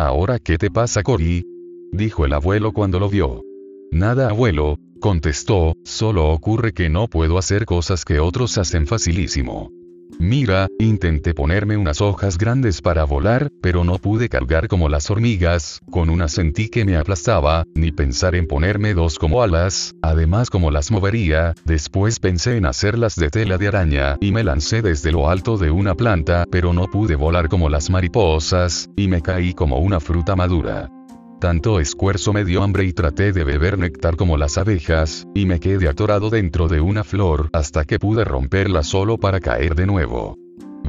¿Ahora qué te pasa, Cory? dijo el abuelo cuando lo vio. Nada, abuelo, contestó, solo ocurre que no puedo hacer cosas que otros hacen facilísimo. Mira, intenté ponerme unas hojas grandes para volar, pero no pude cargar como las hormigas, con una sentí que me aplastaba, ni pensar en ponerme dos como alas, además como las movería, después pensé en hacerlas de tela de araña, y me lancé desde lo alto de una planta, pero no pude volar como las mariposas, y me caí como una fruta madura. Tanto esfuerzo me dio hambre y traté de beber néctar como las abejas, y me quedé atorado dentro de una flor hasta que pude romperla solo para caer de nuevo.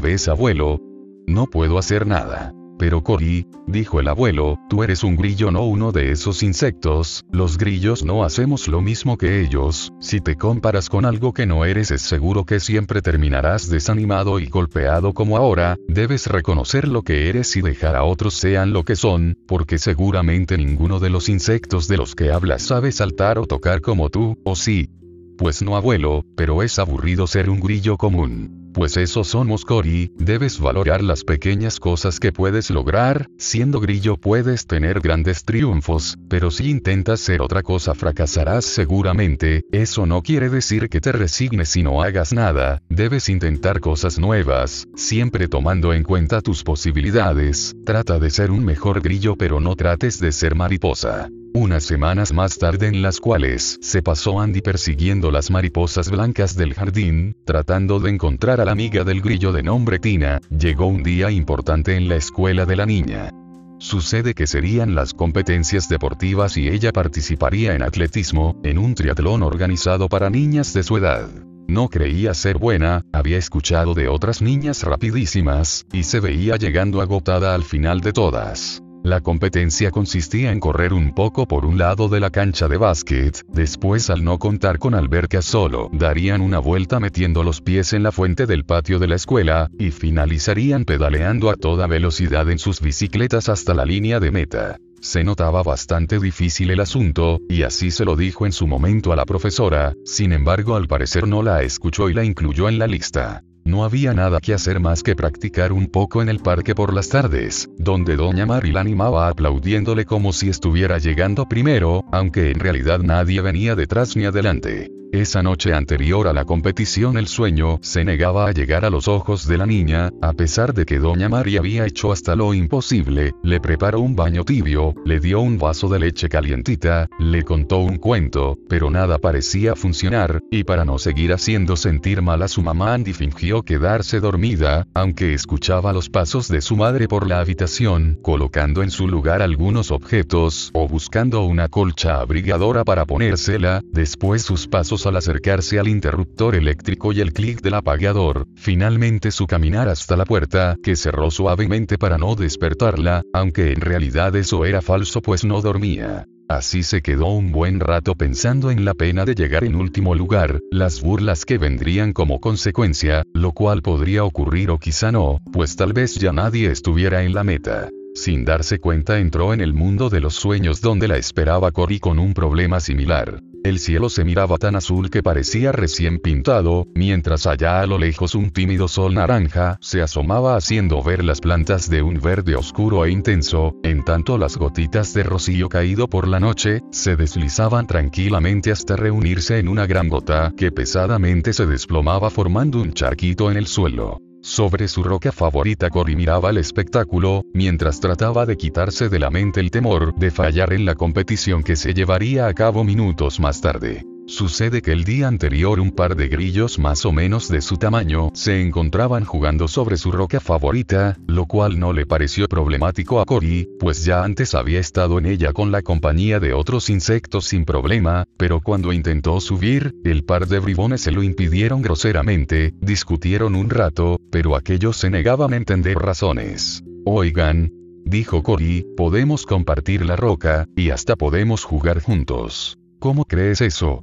¿Ves abuelo? No puedo hacer nada. Pero Cory, dijo el abuelo, tú eres un grillo no uno de esos insectos, los grillos no hacemos lo mismo que ellos, si te comparas con algo que no eres es seguro que siempre terminarás desanimado y golpeado como ahora, debes reconocer lo que eres y dejar a otros sean lo que son, porque seguramente ninguno de los insectos de los que hablas sabe saltar o tocar como tú, o sí. Pues no abuelo, pero es aburrido ser un grillo común. Pues eso somos Cory, debes valorar las pequeñas cosas que puedes lograr, siendo grillo puedes tener grandes triunfos, pero si intentas ser otra cosa fracasarás seguramente, eso no quiere decir que te resignes y no hagas nada, debes intentar cosas nuevas, siempre tomando en cuenta tus posibilidades, trata de ser un mejor grillo pero no trates de ser mariposa. Unas semanas más tarde en las cuales se pasó Andy persiguiendo las mariposas blancas del jardín, tratando de encontrar a la amiga del grillo de nombre Tina, llegó un día importante en la escuela de la niña. Sucede que serían las competencias deportivas y ella participaría en atletismo, en un triatlón organizado para niñas de su edad. No creía ser buena, había escuchado de otras niñas rapidísimas, y se veía llegando agotada al final de todas. La competencia consistía en correr un poco por un lado de la cancha de básquet, después al no contar con alberca solo, darían una vuelta metiendo los pies en la fuente del patio de la escuela, y finalizarían pedaleando a toda velocidad en sus bicicletas hasta la línea de meta. Se notaba bastante difícil el asunto, y así se lo dijo en su momento a la profesora, sin embargo al parecer no la escuchó y la incluyó en la lista. No había nada que hacer más que practicar un poco en el parque por las tardes, donde doña Mari la animaba aplaudiéndole como si estuviera llegando primero, aunque en realidad nadie venía detrás ni adelante. Esa noche anterior a la competición el sueño se negaba a llegar a los ojos de la niña, a pesar de que doña María había hecho hasta lo imposible, le preparó un baño tibio, le dio un vaso de leche calientita, le contó un cuento, pero nada parecía funcionar, y para no seguir haciendo sentir mal a su mamá Andy fingió quedarse dormida, aunque escuchaba los pasos de su madre por la habitación, colocando en su lugar algunos objetos, o buscando una colcha abrigadora para ponérsela, después sus pasos al acercarse al interruptor eléctrico y el clic del apagador, finalmente su caminar hasta la puerta, que cerró suavemente para no despertarla, aunque en realidad eso era falso pues no dormía. Así se quedó un buen rato pensando en la pena de llegar en último lugar, las burlas que vendrían como consecuencia, lo cual podría ocurrir o quizá no, pues tal vez ya nadie estuviera en la meta. Sin darse cuenta entró en el mundo de los sueños donde la esperaba Cory con un problema similar. El cielo se miraba tan azul que parecía recién pintado, mientras allá a lo lejos un tímido sol naranja se asomaba haciendo ver las plantas de un verde oscuro e intenso, en tanto las gotitas de rocío caído por la noche, se deslizaban tranquilamente hasta reunirse en una gran gota que pesadamente se desplomaba formando un charquito en el suelo. Sobre su roca favorita Cory miraba el espectáculo, mientras trataba de quitarse de la mente el temor de fallar en la competición que se llevaría a cabo minutos más tarde. Sucede que el día anterior un par de grillos más o menos de su tamaño se encontraban jugando sobre su roca favorita, lo cual no le pareció problemático a Cory, pues ya antes había estado en ella con la compañía de otros insectos sin problema, pero cuando intentó subir, el par de bribones se lo impidieron groseramente, discutieron un rato, pero aquellos se negaban a entender razones. Oigan, dijo Cory, podemos compartir la roca, y hasta podemos jugar juntos. ¿Cómo crees eso?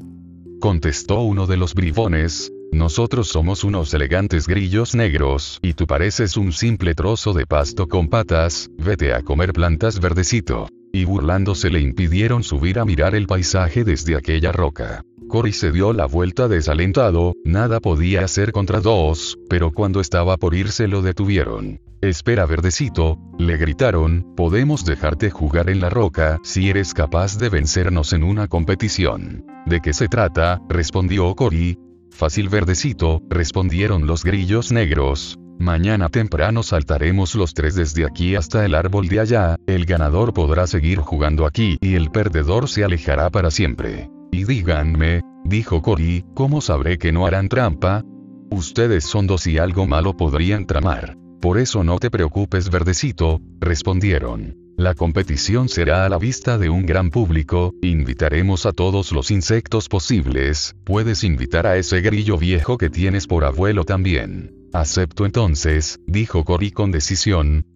Contestó uno de los bribones, nosotros somos unos elegantes grillos negros, y tú pareces un simple trozo de pasto con patas, vete a comer plantas verdecito. Y burlándose le impidieron subir a mirar el paisaje desde aquella roca. Cory se dio la vuelta desalentado, nada podía hacer contra dos, pero cuando estaba por irse lo detuvieron. Espera verdecito, le gritaron, podemos dejarte jugar en la roca si eres capaz de vencernos en una competición. ¿De qué se trata? respondió Cory. Fácil verdecito, respondieron los grillos negros. Mañana temprano saltaremos los tres desde aquí hasta el árbol de allá, el ganador podrá seguir jugando aquí y el perdedor se alejará para siempre. Y díganme, dijo Cory, ¿cómo sabré que no harán trampa? Ustedes son dos y algo malo podrían tramar. Por eso no te preocupes verdecito, respondieron. La competición será a la vista de un gran público, invitaremos a todos los insectos posibles, puedes invitar a ese grillo viejo que tienes por abuelo también. Acepto entonces, dijo Cory con decisión,